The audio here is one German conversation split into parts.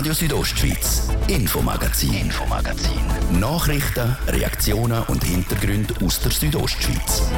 Radio Südostschweiz, Infomagazin, Infomagazin. Nachrichten, Reaktionen und Hintergründe aus der Südostschweiz.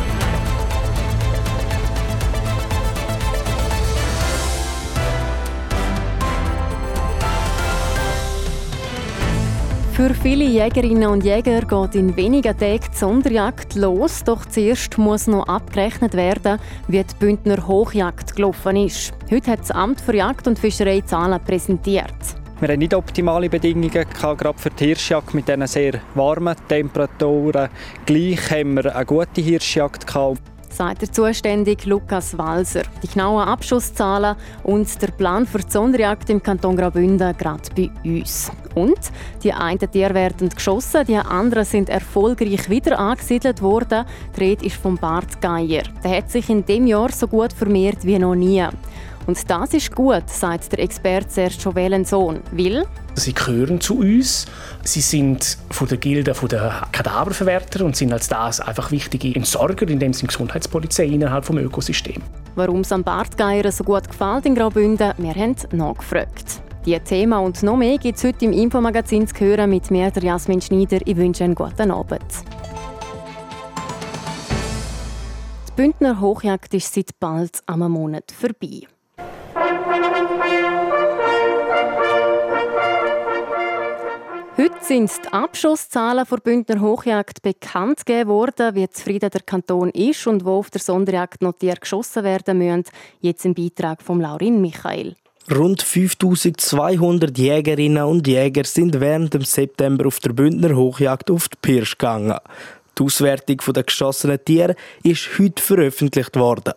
Für viele Jägerinnen und Jäger geht in wenigen Tagen die Sonderjagd los. Doch zuerst muss noch abgerechnet werden, wie die Bündner Hochjagd gelaufen ist. Heute hat das Amt für Jagd und Fischerei Zahlen präsentiert. Wir hatten nicht optimale Bedingungen, gerade für die Hirschjagd mit diesen sehr warmen Temperaturen. Gleich haben wir eine gute Hirschjagd gehabt sagt der zuständige Lukas Walser. Die genauen Abschusszahlen und der Plan für die Sonderjagd im Kanton Graubünden gerade bei uns. Und die einen Tiere werden geschossen, die anderen sind erfolgreich wieder angesiedelt worden. Die Rede ist vom Bart Geier. Der hat sich in dem Jahr so gut vermehrt wie noch nie. Und das ist gut, sagt der Experte Sergio Wellensohn. Weil Sie gehören zu uns. Sie sind von der Gilde der Kadaververwerter und sind als das einfach wichtige Entsorger, indem sie Gesundheitspolizei innerhalb des Ökosystems. Warum es am Bartgeier so gut gefällt in Graubünden, wir haben nachgefragt. Diese Thema und noch mehr gibt es heute im Infomagazin zu hören mit mir, der Jasmin Schneider. Ich wünsche einen guten Abend. Die Bündner Hochjagd ist seit bald einem Monat vorbei. Heute sind die Abschusszahlen der Bündner Hochjagd bekannt gegeben worden, wie zufrieden der Kanton ist und wo auf der Sonderjagd noch Tiere geschossen werden müssen. Jetzt im Beitrag von Laurin Michael. Rund 5200 Jägerinnen und Jäger sind während dem September auf der Bündner Hochjagd auf die Pirsch gegangen. Die Auswertung der geschossenen Tiere ist heute veröffentlicht worden.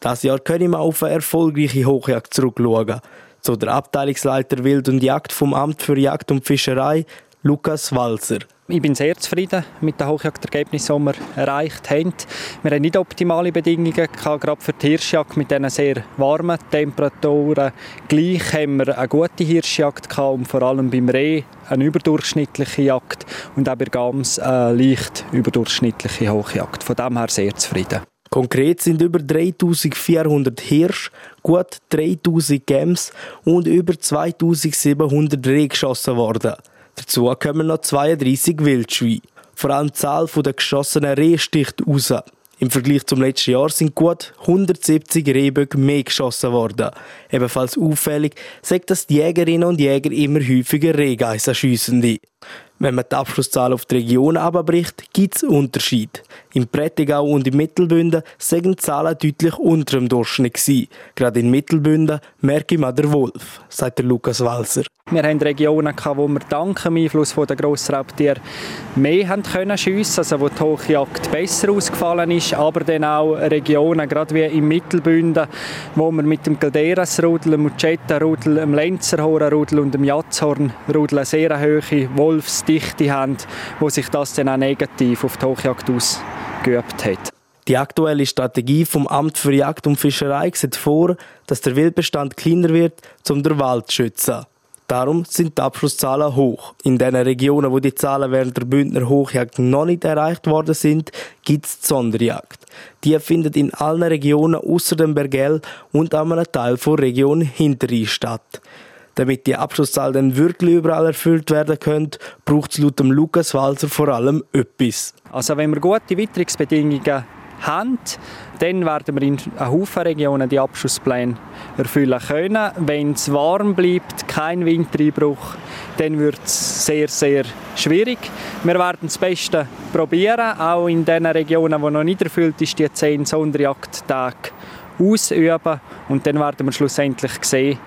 Das Jahr können wir auf eine erfolgreiche Hochjagd zurückschauen. So der Abteilungsleiter Wild und Jagd vom Amt für Jagd und Fischerei, Lukas Walser. Ich bin sehr zufrieden mit den Hochjagdergebnissen, die wir erreicht haben. Wir haben nicht optimale Bedingungen gerade für die Hirschjagd mit diesen sehr warmen Temperaturen. Gleich haben wir eine gute Hirschjagd und vor allem beim Reh eine überdurchschnittliche Jagd und auch bei Gams eine leicht überdurchschnittliche Hochjagd. Von dem her sehr zufrieden. Konkret sind über 3400 Hirsch, gut 3000 Gems und über 2700 Reh geschossen worden. Dazu kommen noch 32 Wildschweine. Vor allem die Zahl der geschossenen Rehe sticht raus. Im Vergleich zum letzten Jahr sind gut 170 Rehböcke mehr geschossen worden. Ebenfalls auffällig sagt, dass die Jägerinnen und Jäger immer häufiger Rehgeissen schiessen. Wenn man die Abschlusszahlen auf die Region abbricht, gibt es Unterschiede. Im Prättigau und im Mittelbünden sind die Zahlen deutlich unter dem Durchschnitt gewesen. Gerade in Mittelbünden merke mal der Wolf, sagt der Lukas Walser. Wir hatten Regionen, wo wir dank dem Einfluss der Grossraubtiere mehr haben können schiessen, also wo die Hochjagd besser ausgefallen ist, aber dann auch Regionen, gerade wie im Mittelbünden, wo wir mit dem Galderas-Rudel, dem Mucetta-Rudel, dem Lenzerhorn-Rudel und dem Jatzhorn-Rudel eine sehr hohe Wolfsdichte haben, wo sich das dann auch negativ auf die Hochjagd ausgeübt hat. Die aktuelle Strategie vom Amt für Jagd und Fischerei sieht vor, dass der Wildbestand kleiner wird, um den Wald zu schützen. Darum sind die Abschlusszahlen hoch. In den Regionen, wo die Zahlen während der Bündner Hochjagd noch nicht erreicht worden sind, gibt es die Sonderjagd. Die findet in allen Regionen außer dem Bergell und an einem Teil der Region Hinterrhein statt. Damit die Abschlusszahl dann wirklich überall erfüllt werden können, braucht es laut Lukas Walser vor allem etwas. Also wenn wir gute Witterungsbedingungen haben, dann werden wir in Haufen Regionen die Abschusspläne erfüllen können. Wenn es warm bleibt, kein Wintereinbruch, dann wird es sehr, sehr schwierig. Wir werden das Beste probieren, auch in den Regionen, die noch nicht erfüllt ist, die 10 Sonderjagdtage ausüben und dann werden wir schlussendlich sehen,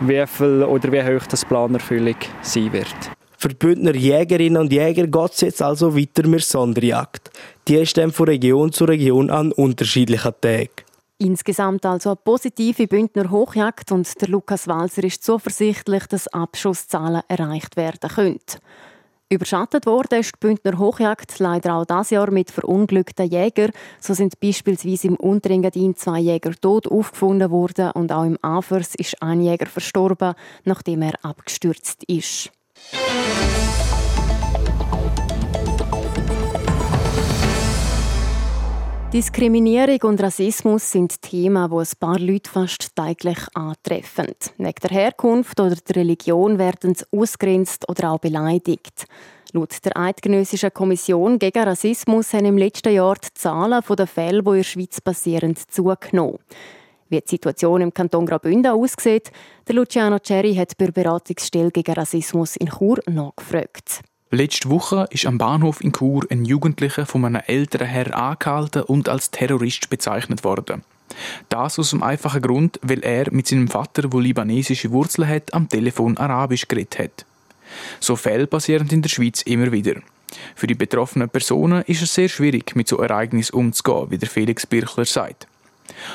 wie viel oder wie hoch das Planerfüllung sein wird. Für die Bündner Jägerinnen und Jäger geht es jetzt also weiter mit Sonderjagd. Die ist dann von Region zu Region an unterschiedlichen Tagen. Insgesamt also eine positive Bündner Hochjagd und der Lukas Walser ist zuversichtlich, dass Abschusszahlen erreicht werden können. Überschattet wurde ist die Bündner Hochjagd leider auch dieses Jahr mit verunglückten Jägern. So sind beispielsweise im Unterengadin zwei Jäger tot aufgefunden worden und auch im Afers ist ein Jäger verstorben, nachdem er abgestürzt ist. Diskriminierung und Rassismus sind Themen, wo ein paar Leute fast täglich antreffen. Wegen der Herkunft oder der Religion werden sie ausgrenzt oder auch beleidigt. Laut der Eidgenössischen Kommission gegen Rassismus haben im letzten Jahr die Zahlen der Fälle, die in der Schweiz passieren, zugenommen. Wie die Situation im Kanton Graubünden aussieht, der Luciano Cerri hat bei der Beratungsstelle gegen Rassismus in Chur nachgefragt. Letzte Woche ist am Bahnhof in Chur ein Jugendlicher von einem älteren Herr angehalten und als Terrorist bezeichnet worden. Das aus dem einfachen Grund, weil er mit seinem Vater, der libanesische Wurzeln hat, am Telefon Arabisch geredet hat. So Fälle passieren in der Schweiz immer wieder. Für die betroffenen Personen ist es sehr schwierig, mit so Ereignissen umzugehen, wie der Felix Birchler sagt.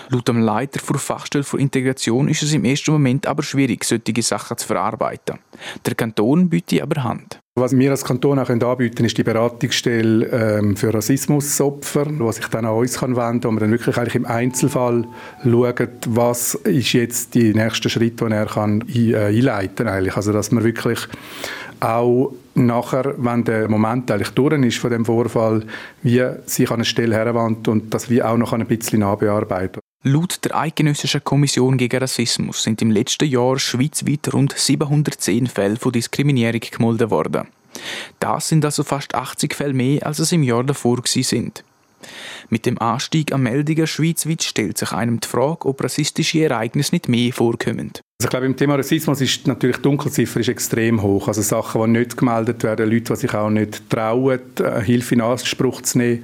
Laut dem Leiter der Fachstelle für Integration ist es im ersten Moment aber schwierig, solche Sachen zu verarbeiten. Der Kanton bietet aber Hand. Was wir als Kanton auch anbieten können, ist die Beratungsstelle ähm, für Rassismusopfer, die sich dann an uns wenden kann, wo wir dann wirklich eigentlich im Einzelfall schauen, was ist jetzt die nächste Schritt, den er äh, einleiten kann. Also dass man wirklich auch nachher, wenn der Moment eigentlich durch ist von dem Vorfall, wie sich an eine Stelle herwandt und das wie auch noch ein bisschen nachbearbeiten. Laut der Eidgenössischen Kommission gegen Rassismus sind im letzten Jahr schweizweit rund 710 Fälle von Diskriminierung gemeldet worden. Das sind also fast 80 Fälle mehr, als es im Jahr davor sind. Mit dem Anstieg an Meldungen schweizweit stellt sich einem die Frage, ob rassistische Ereignisse nicht mehr vorkommen. Also ich glaube, im Thema Rassismus ist natürlich die Dunkelziffer ist extrem hoch. Also Sachen, die nicht gemeldet werden, Leute, die sich auch nicht trauen, äh, Hilfe in Anspruch zu nehmen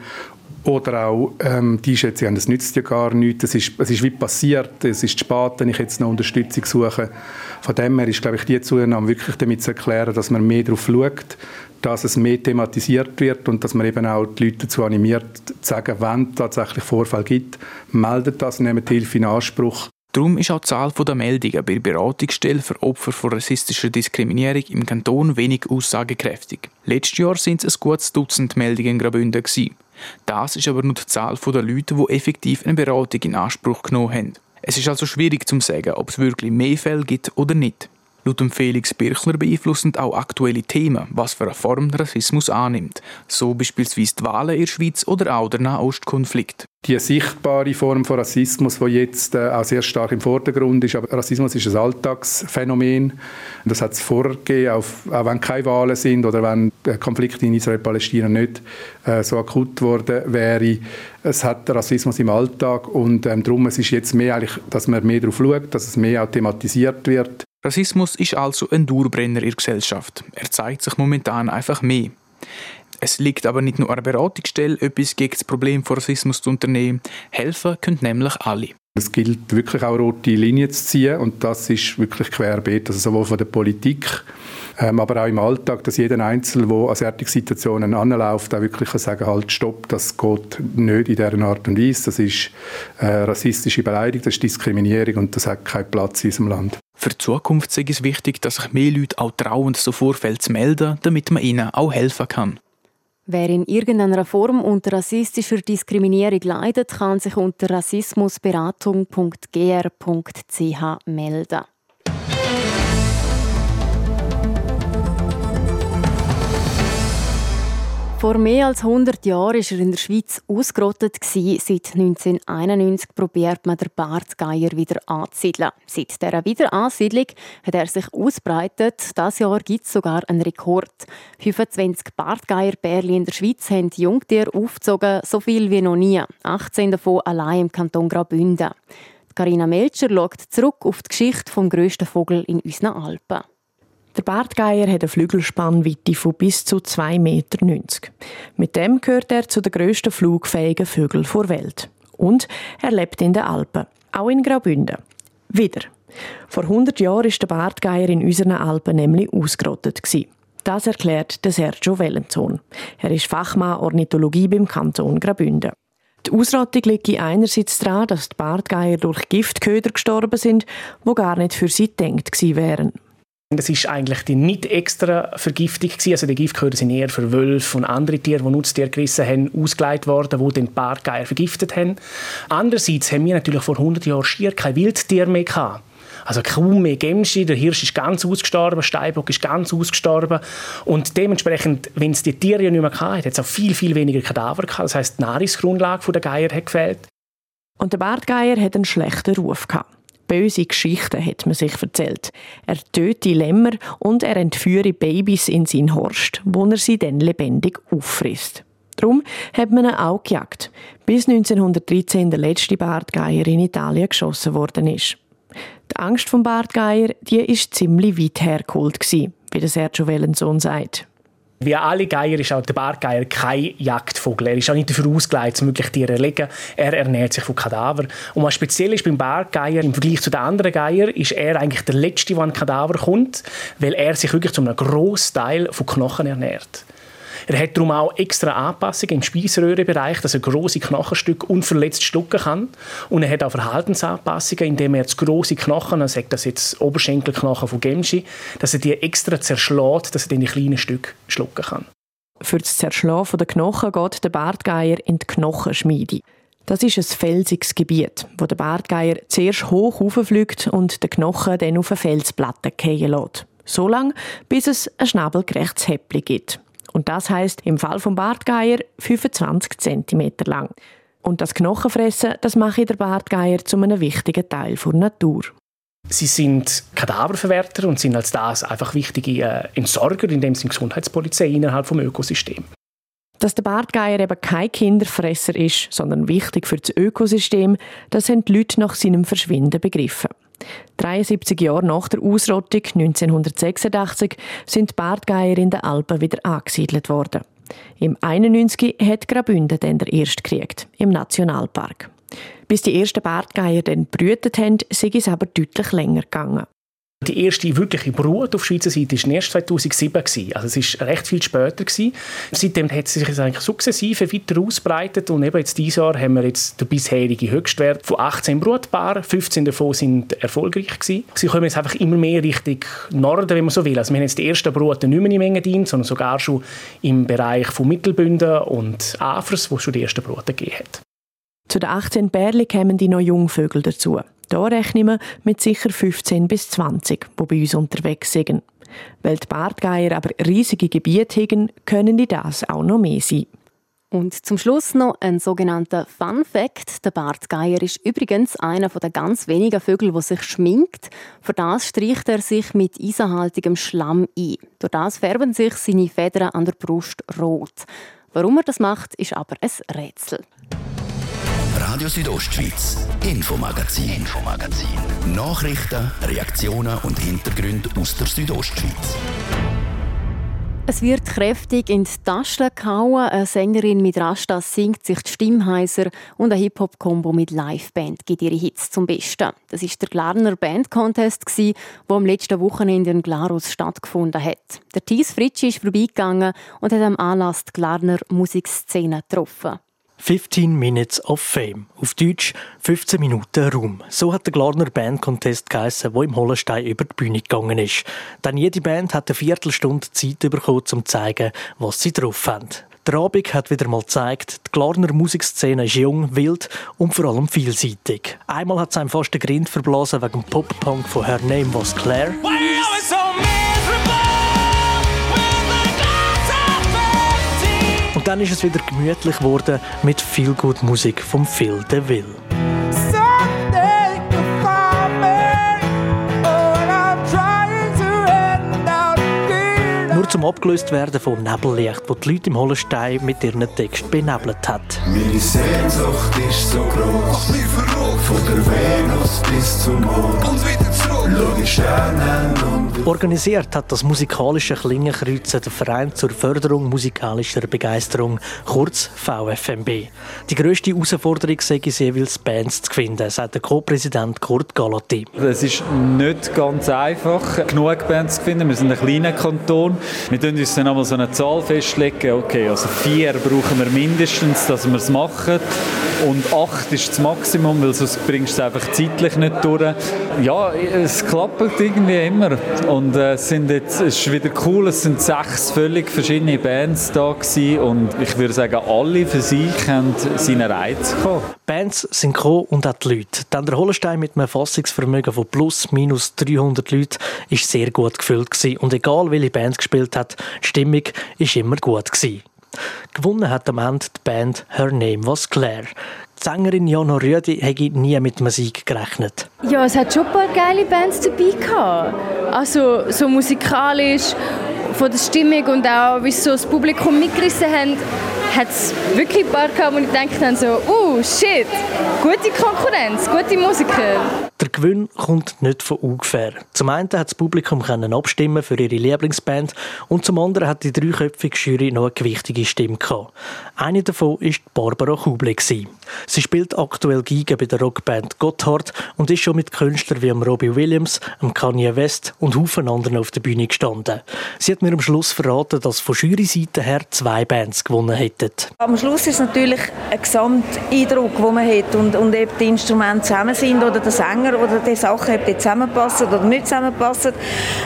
oder auch ähm, die schätzen, ja, das nützt ja gar nichts, es ist, es ist wie passiert, es ist spät, wenn ich jetzt noch Unterstützung suche. Von dem her ist, glaube ich, die Zunahme wirklich damit zu erklären, dass man mehr darauf schaut, dass es mehr thematisiert wird und dass man eben auch die Leute dazu animiert, zu sagen, wenn es tatsächlich Vorfall gibt, meldet das, nehmt Hilfe in Anspruch. Darum ist auch die Zahl der Meldungen bei der Beratungsstelle für Opfer von rassistischer Diskriminierung im Kanton wenig aussagekräftig. Letztes Jahr sind es ein gutes Dutzend Meldungen in Graubünden. Das ist aber nur die Zahl der Leute, die effektiv eine Beratung in Anspruch genommen haben. Es ist also schwierig zu sagen, ob es wirklich mehr Fälle gibt oder nicht. Laut Felix Birchler beeinflussen auch aktuelle Themen, was für eine Form Rassismus annimmt, so beispielsweise die Wahlen in der Schweiz oder auch der Nahostkonflikt. Die sichtbare Form von Rassismus, die jetzt äh, auch sehr stark im Vordergrund ist, aber Rassismus ist ein Alltagsphänomen. Das hat es vorgegeben, auch, wenn keine Wahlen sind oder wenn der Konflikt in Israel-Palästina nicht äh, so akut worden wäre. Es hat Rassismus im Alltag und ähm, darum es ist jetzt mehr eigentlich, dass man mehr darauf schaut, dass es mehr auch thematisiert wird. Rassismus ist also ein Dauerbrenner in der Gesellschaft. Er zeigt sich momentan einfach mehr. Es liegt aber nicht nur an der Beratungsstelle, etwas gegen das Problem von Rassismus zu unternehmen. Helfen können nämlich alle. Es gilt wirklich auch rote Linien zu ziehen und das ist wirklich querbeet, also sowohl von der Politik, ähm, aber auch im Alltag, dass jeder Einzelne, der an solchen Situationen anläuft, auch wirklich kann sagen halt stopp, das geht nicht in dieser Art und Weise, das ist äh, rassistische Beleidigung, das ist Diskriminierung und das hat keinen Platz in unserem Land. Für die Zukunft ist es wichtig, dass sich mehr Leute auch trauen, so Vorfälle zu melden, damit man ihnen auch helfen kann. Wer in irgendeiner Form unter rassistischer Diskriminierung leidet, kann sich unter rassismusberatung.gr.ch melden. Vor mehr als 100 Jahren war er in der Schweiz ausgerottet. Seit 1991 probiert man den Bartgeier wieder anzusiedeln. Seit dieser Wiederansiedlung hat er sich ausbreitet. Das Jahr gibt es sogar einen Rekord. 25 Bartgeierbärli in der Schweiz haben Jungtiere aufgezogen, so viel wie noch nie. 18 davon allein im Kanton Graubünden. Carina Melcher schaut zurück auf die Geschichte vom grössten Vogel in unseren Alpen. Der Bartgeier hat eine Flügelspannweite von bis zu 2,90 Meter. Mit dem gehört er zu den grössten flugfähigen Vögeln der Welt. Und er lebt in den Alpen, auch in Graubünden. Wieder. Vor 100 Jahren ist der Bartgeier in unseren Alpen nämlich ausgerottet. Das erklärt Sergio Wellenzon. Er ist Fachmann Ornithologie beim Kanton Graubünden. Die Ausrottung liegt einerseits daran, dass die Bartgeier durch Giftköder gestorben sind, wo gar nicht für sie gedacht wären. Das ist eigentlich die nicht extra Vergiftung gewesen. Also die Giftköder sind eher für Wölfe und andere Tiere, die Nutztiere gerissen haben, ausgelegt worden, die den Bartgeier vergiftet haben. Andererseits haben wir natürlich vor 100 Jahren schier kein Wildtier mehr gehabt. Also kaum mehr Gemschi, der Hirsch ist ganz ausgestorben, Steinbock ist ganz ausgestorben und dementsprechend, wenn es die Tiere ja nicht mehr hatte, hat es auch viel, viel weniger Kadaver gehabt. Das heisst, die Nahrungsgrundlage der Geier hat gefehlt. Und der Bartgeier hat einen schlechten Ruf gehabt. Böse Geschichten hat man sich erzählt. Er töte Lämmer und er entführe Babys in seinen Horst, wo er sie dann lebendig auffrisst. Darum hat man ihn auch gejagt, bis 1913 der letzte Bartgeier in Italien geschossen worden ist. Die Angst vom Bartgeier, die ist ziemlich weit hergeholt wie der Sergio Wellensohn sagt. Wie alle Geier ist auch der Bartgeier kein Jagdvogel. Er ist auch nicht dafür ausgelegt, wirklich Tiere zu erlegen. Er ernährt sich von Kadaver. Und was speziell ist beim Bartgeier, im Vergleich zu den anderen Geiern, ist er eigentlich der Letzte, der an Kadaver kommt, weil er sich wirklich zu einem grossen Teil von Knochen ernährt. Er hat darum auch extra Anpassungen im Speiseröhrenbereich, dass er große Knochenstücke unverletzt schlucken kann. Und er hat auch Verhaltensanpassungen, indem er große Knochen, sagt das jetzt Oberschenkelknochen von Gemschi, dass er die extra zerschlägt, dass er die kleinen Stücke schlucken kann. Für das Zerschlagen der Knochen geht der Bartgeier in die Knochenschmiede. Das ist ein felsiges Gebiet, wo der Bartgeier zuerst hoch rauffliegt und den Knochen dann auf eine Felsplatte fallen lässt. So lange, bis es ein schnabelgerechtes Häppchen gibt. Und das heißt im Fall vom Bartgeier 25 cm lang. Und das Knochenfressen, das mache der Bartgeier zu einem wichtigen Teil der Natur. Sie sind Kadaververwerter und sind als das einfach wichtige äh, Entsorger, indem sie Gesundheitspolizei innerhalb des Ökosystems. Dass der Bartgeier eben kein Kinderfresser ist, sondern wichtig für das Ökosystem, das haben die Leute nach seinem Verschwinden begriffen. 73 Jahre nach der Ausrottung 1986 sind die Bartgeier in den Alpen wieder angesiedelt worden. Im 91 hat Graubünden dann der erste gekriegt, im Nationalpark. Bis die ersten Bartgeier dann brütet haben, sei es aber deutlich länger gegangen. Die erste wirkliche Brut auf Schweizer Seite war erst 2007. Also es war recht viel später. Gewesen. Seitdem hat sie sich eigentlich sukzessive weiter ausbreitet und eben jetzt dieses Jahr haben wir jetzt den bisherigen Höchstwert von 18 Brutpaaren. 15 davon sind erfolgreich gewesen. Sie kommen jetzt einfach immer mehr Richtung Norden, wenn man so will. Also wir haben jetzt die ersten Bruten nicht mehr in Mengendien, sondern sogar schon im Bereich von Mittelbünden und Afers, wo es schon die ersten Bruten gegeben hat. Zu den 18 Bärli kommen die noch Jungvögel dazu. Da rechnen wir mit sicher 15 bis 20, die bei uns unterwegs sind. Weil die Bartgeier aber riesige Gebiete haben, können die das auch noch mehr sein. Und zum Schluss noch ein sogenannter Fun Fact. Der Bartgeier ist übrigens einer der ganz wenigen Vögel, der sich schminkt. Für das streicht er sich mit eisenhaltigem Schlamm ein. Durch das färben sich seine Federn an der Brust rot. Warum er das macht, ist aber ein Rätsel. Radio Südostschweiz, Infomagazin, Infomagazin. Nachrichten, Reaktionen und Hintergründe aus der Südostschweiz. Es wird kräftig in die Taschen gehauen. Eine Sängerin mit Rasta singt sich die Stimmheiser und ein Hip-Hop-Kombo mit Liveband gibt ihre Hits zum Besten. Das ist der Glarner Band Contest, der am letzten Wochenende in Glarus stattgefunden hat. Der Thies Fritschi ist vorbeigegangen und hat am Anlass die Glarner Musikszene getroffen. 15 Minutes of Fame. Auf Deutsch 15 Minuten Ruhm. So hat der Glarner Band Contest geheissen, der im Hollenstein über die Bühne gegangen ist. Denn jede Band hat eine Viertelstunde Zeit bekommen, um zu zeigen, was sie drauf haben. Der Abend hat wieder mal gezeigt, die Glarner Musikszene ist jung, wild und vor allem vielseitig. Einmal hat es einem fast den Grind verblasen wegen Pop-Punk von Her Name Was Claire. Und dann ist es wieder gemütlich geworden mit viel gut Musik vom Phil DeVille. Nur zum abgelöst werden von Nebellicht, wo die Leute im Hollenstein mit ihren Text benebelt hat. Meine Sehnsucht ist so groß, von der Venus bis zum Mond und wieder zurück. Organisiert hat das musikalische Klingenkreuzen der Verein zur Förderung musikalischer Begeisterung, kurz VFMB. Die grösste Herausforderung sei es jeweils Bands zu finden, sagt der Co-Präsident Kurt Galati. Es ist nicht ganz einfach, genug Bands zu finden. Wir sind ein kleiner Kanton. Wir tun uns dann einmal so eine Zahl festlegen. Okay, also vier brauchen wir mindestens, dass wir es machen. Und acht ist das Maximum, weil sonst bringst du es einfach zeitlich nicht durch. Ja, es klappt irgendwie immer und äh, es, sind jetzt, es ist wieder cool, es sind sechs völlig verschiedene Bands da gewesen und ich würde sagen, alle für sich haben seinen Reiz gehabt. Bands sind gekommen und auch die Leute. Denn der Hollenstein mit einem Fassungsvermögen von plus minus 300 Leuten ist sehr gut gefüllt gewesen. und egal welche Band gespielt hat, die Stimmung ist immer gut gewesen. Gewonnen hat am Ende die Band Her Name Was Claire. Die Sängerin Jana Rüdi hätte nie mit Musik gerechnet. Ja, es hat schon ein paar geile Bands dabei gehabt. Also so musikalisch, von der Stimmung und auch wie so das Publikum mitgerissen haben, hat es wirklich ein paar gehabt, wo ich gedacht habe, so, uh, shit, gute Konkurrenz, gute Musiker. Gewinn kommt nicht von ungefähr. Zum einen hat das Publikum können abstimmen für ihre Lieblingsband und zum anderen hat die dreiköpfige Jury noch eine gewichtige Stimme gehabt. Eine davon ist Barbara Kuble. Sie spielt aktuell Giga bei der Rockband Gotthard und ist schon mit Künstlern wie Robbie Williams, Kanye West und Haufen anderen auf der Bühne gestanden. Sie hat mir am Schluss verraten, dass von Jury-Seite her zwei Bands gewonnen hätten. Am Schluss ist es natürlich ein Gesamteindruck, den man hat und, und ob die Instrumente zusammen sind oder der Sänger oder die Sachen ob die zusammenpassen oder nicht zusammenpassen.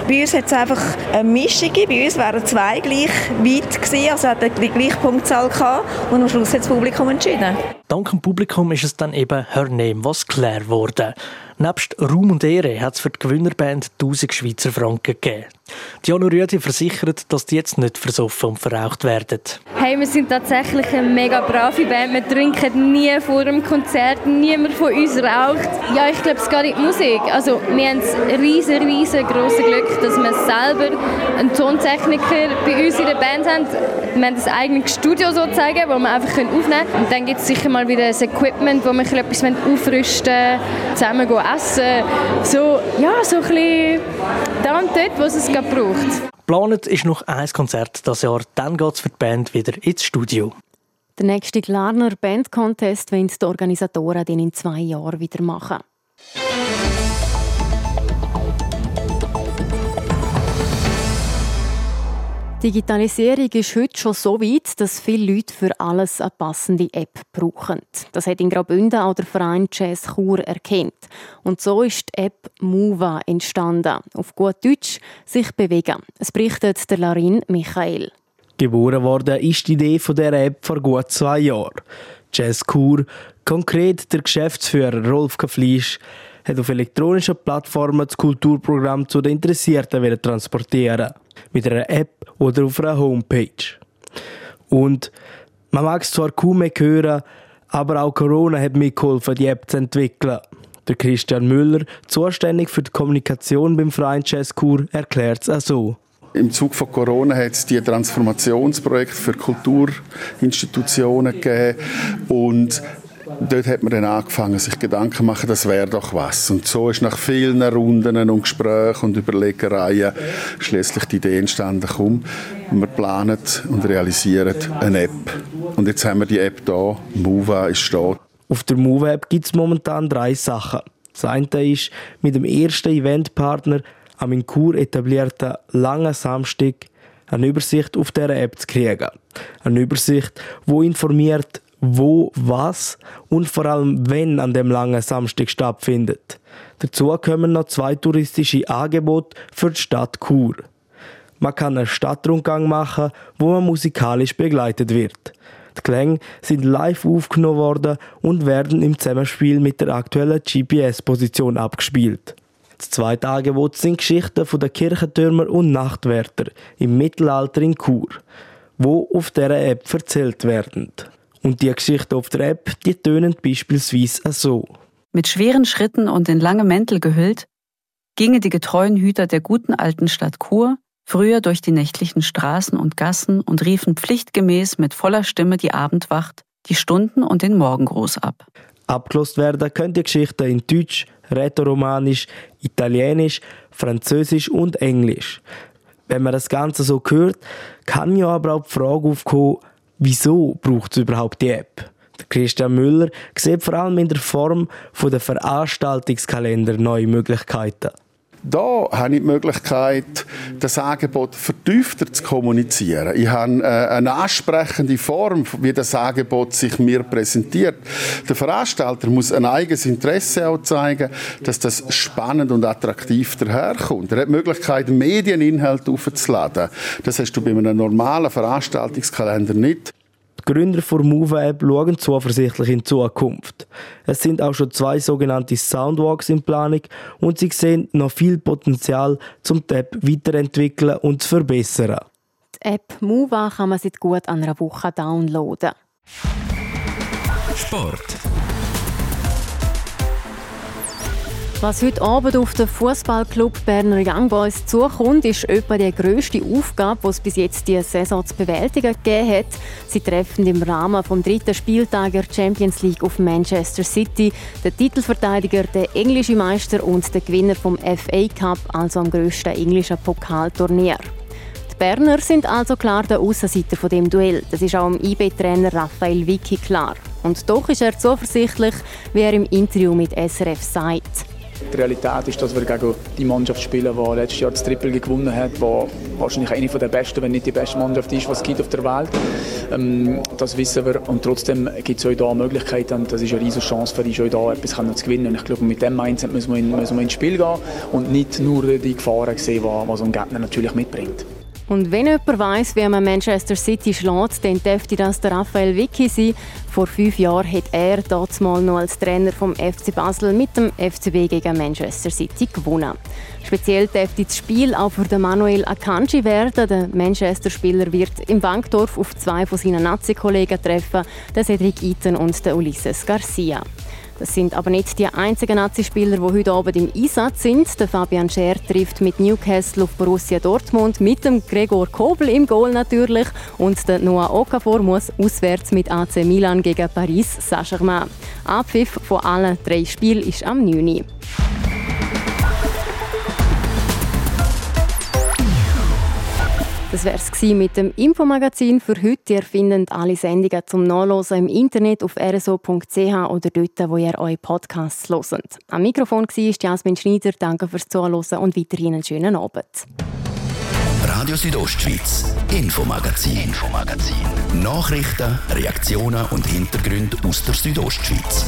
Bei uns hat es einfach eine Mischung Bei uns wären zwei gleich weit gewesen, also hat die gleiche Punktzahl gehabt und am Schluss hat das Publikum entschieden. Dank Publikum ist es dann eben Her Name was klar geworden. Nebst Ruhm und Ehre hat es für die Gewinnerband 1000 Schweizer Franken gegeben. Diana Rüdi versichert, dass die jetzt nicht versoffen und verraucht werden. Hey, wir sind tatsächlich eine mega brave Band. Wir trinken nie vor dem Konzert. Niemand von uns raucht. Ja, ich glaube, es geht in die Musik. Also, wir haben das riesen, riesen große Glück, dass wir selber einen Tontechniker bei uns in der Band haben. Wir haben ein eigenes Studio sozusagen, wo wir einfach aufnehmen können. Und dann gibt es sicher mal wieder ein Equipment, wo wir etwas aufrüsten wollen, zusammen essen. So, ja, so ein bisschen da und dort, wo es gerade braucht. Planet ist noch ein Konzert das Jahr, dann geht es für die Band wieder ins Studio. Der nächste Glarner Band Contest wollen die Organisatoren den in zwei Jahren wieder machen. Digitalisierung ist heute schon so weit, dass viele Leute für alles eine passende App brauchen. Das hat in Graubünden auch der Verein Jazz Chur erkannt. Und so ist die App Mova entstanden. Auf gut Deutsch sich bewegen. Es berichtet der Larin Michael. Geboren worden ist die Idee von der App vor gut zwei Jahren. Jazz Chur, konkret der Geschäftsführer Rolf Kaflisch, hat auf elektronischen Plattformen das Kulturprogramm zu den Interessierten transportieren mit einer App oder auf einer Homepage. Und man mag es zwar kaum mehr hören, aber auch Corona hat mitgeholfen, die App zu entwickeln. Der Christian Müller, zuständig für die Kommunikation beim Freien Jazzkur, erklärt es auch so. Im Zug von Corona hat es die Transformationsprojekte für Kulturinstitutionen gegeben und dort hat man dann angefangen, sich Gedanken zu machen, das wäre doch was. Und so ist nach vielen Runden und Gesprächen und Überlegereien schließlich die Idee entstanden, komm, wir planen und realisieren eine App. Und jetzt haben wir die App da, Mova ist da. Auf der Move-App gibt es momentan drei Sachen. Das eine ist, mit dem ersten Eventpartner am in Chur etablierten Langen Samstag eine Übersicht auf dieser App zu kriegen. Eine Übersicht, wo informiert, wo, was und vor allem wenn an dem langen Samstag stattfindet. Dazu kommen noch zwei touristische Angebote für die Stadt Chur. Man kann einen Stadtrundgang machen, wo man musikalisch begleitet wird. Die Klänge sind live aufgenommen worden und werden im Zusammenspiel mit der aktuellen GPS-Position abgespielt. Das zweite Angebot sind Geschichten von den Kirchentürmer und Nachtwärter im Mittelalter in Chur, wo auf dieser App erzählt werden. Und die Geschichten auf der App, die tönen beispielsweise so. Mit schweren Schritten und in lange Mäntel gehüllt, gingen die getreuen Hüter der guten alten Stadt Chur früher durch die nächtlichen Straßen und Gassen und riefen pflichtgemäß mit voller Stimme die Abendwacht, die Stunden und den Morgengruß ab. Abgelost werden können die Geschichten in Deutsch, Rätoromanisch, Italienisch, Französisch und Englisch. Wenn man das Ganze so hört, kann ja aber auch die Frage aufkommen, wieso braucht es überhaupt die App? Christian Müller sieht vor allem in der Form der Veranstaltungskalender neue Möglichkeiten. Da habe ich die Möglichkeit, das Angebot vertiefter zu kommunizieren. Ich habe äh, eine ansprechende Form, wie das Angebot sich mir präsentiert. Der Veranstalter muss ein eigenes Interesse auch zeigen, dass das spannend und attraktiv daherkommt. Er hat die Möglichkeit, Medieninhalt aufzuladen. Das hast du bei einem normalen Veranstaltungskalender nicht. Die Gründer der Move-App schauen zuversichtlich in die Zukunft. Es sind auch schon zwei sogenannte Soundwalks in Planung und sie sehen noch viel Potenzial, um die App weiterentwickeln und zu verbessern. Die App Mova kann man seit gut einer Woche downloaden. Sport. Was heute Abend auf den Fußballclub Berner Young Boys zukommt, ist etwa die grösste Aufgabe, die es bis jetzt diese Saison zu bewältigen gegeben hat. Sie treffen im Rahmen des dritten Spieltags der Champions League auf Manchester City, den Titelverteidiger, den englischen Meister und den Gewinner vom FA Cup, also am grössten englischen Pokalturnier. Die Berner sind also klar der Aussenseiter von dem Duell. Das ist auch dem IB-Trainer Raphael Vicky klar. Und doch ist er zuversichtlich, wie er im Interview mit SRF sagt. Die Realität ist, dass wir gegen die Mannschaft spielen, die letztes Jahr das Triple gewonnen hat, die wahrscheinlich eine der besten, wenn nicht die beste Mannschaft ist, was es gibt auf der Welt. Ähm, das wissen wir und trotzdem gibt es auch hier Möglichkeiten und das ist eine riesige Chance für uns, auch hier etwas zu gewinnen. Und ich glaube, mit dem Mindset müssen wir, in, müssen wir ins Spiel gehen und nicht nur die Gefahren sehen, was ein Gegner natürlich mitbringt. Und wenn jemand weiss, wie man Manchester City schlägt, dann dürfte das der Raphael Vicky sein. Vor fünf Jahren hat er dort mal noch als Trainer vom FC Basel mit dem FCB gegen Manchester City gewonnen. Speziell dürfte das Spiel auch für Manuel Akanji werden. Der Manchester-Spieler wird im Bankdorf auf zwei von seinen Nazi-Kollegen treffen, den Cedric Eaton und den Ulysses Garcia. Das sind aber nicht die einzigen Nazi-Spieler, die heute Abend im Einsatz sind. Der Fabian Scher trifft mit Newcastle auf Borussia Dortmund, mit dem Gregor Kobel im Goal natürlich und der Noah Okafor muss auswärts mit AC Milan gegen Paris Saint-Germain. Abpfiff von allen drei Spielen ist am 9. Das wäre es mit dem Infomagazin für heute. Ihr findet alle Sendungen zum Nachlesen im Internet auf rso.ch oder dort, wo ihr eure Podcasts hört. Am Mikrofon war Jasmin Schneider. Danke fürs Zuhören und weiterhin einen schönen Abend. Radio Südostschweiz, Infomagazin, Infomagazin. Nachrichten, Reaktionen und Hintergründe aus der Südostschweiz.